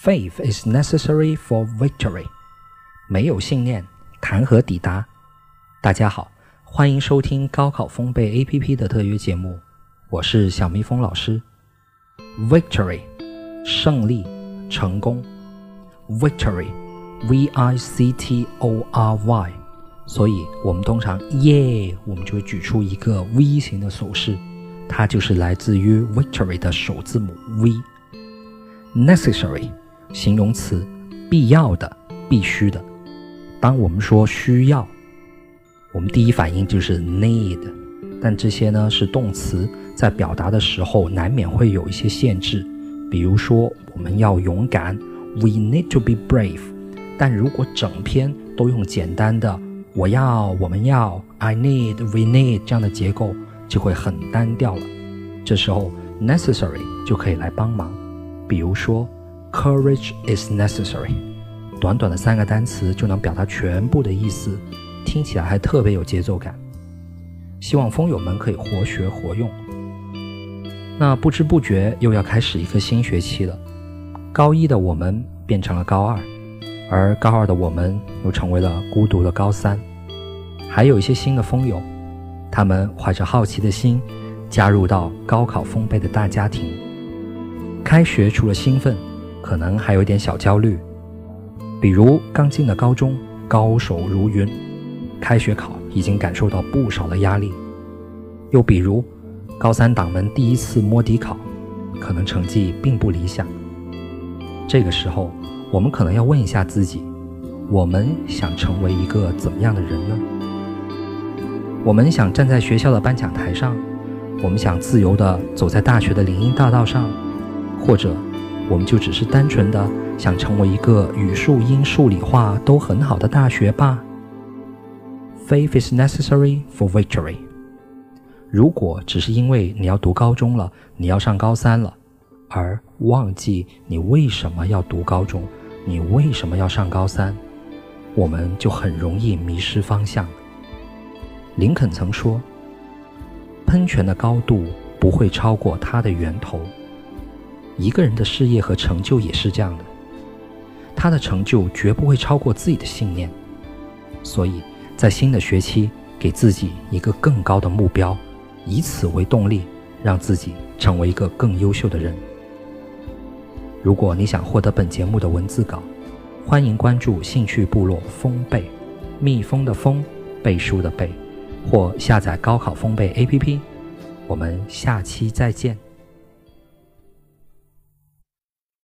Faith is necessary for victory。没有信念，谈何抵达？大家好，欢迎收听高考风背 APP 的特约节目，我是小蜜蜂老师。Victory，胜利，成功。Victory，V-I-C-T-O-R-Y。所以我们通常耶，我们就会举出一个 V 型的手势，它就是来自于 Victory 的首字母 V。Necessary。形容词，必要的、必须的。当我们说需要，我们第一反应就是 need，但这些呢是动词，在表达的时候难免会有一些限制。比如说，我们要勇敢，we need to be brave。但如果整篇都用简单的“我要”“我们要 ”“I need”“we need” 这样的结构，就会很单调了。这时候，necessary 就可以来帮忙。比如说。Courage is necessary。短短的三个单词就能表达全部的意思，听起来还特别有节奏感。希望风友们可以活学活用。那不知不觉又要开始一个新学期了，高一的我们变成了高二，而高二的我们又成为了孤独的高三。还有一些新的风友，他们怀着好奇的心加入到高考丰碑的大家庭。开学除了兴奋。可能还有点小焦虑，比如刚进的高中高手如云，开学考已经感受到不少的压力；又比如高三党们第一次摸底考，可能成绩并不理想。这个时候，我们可能要问一下自己：我们想成为一个怎么样的人呢？我们想站在学校的颁奖台上，我们想自由地走在大学的林荫大道上，或者？我们就只是单纯的想成为一个语数英数理化都很好的大学霸。Faith is necessary for victory。如果只是因为你要读高中了，你要上高三了，而忘记你为什么要读高中，你为什么要上高三，我们就很容易迷失方向。林肯曾说：“喷泉的高度不会超过它的源头。”一个人的事业和成就也是这样的，他的成就绝不会超过自己的信念。所以，在新的学期，给自己一个更高的目标，以此为动力，让自己成为一个更优秀的人。如果你想获得本节目的文字稿，欢迎关注兴趣部落风背，蜜蜂的蜂，背书的背，或下载高考风背 APP。我们下期再见。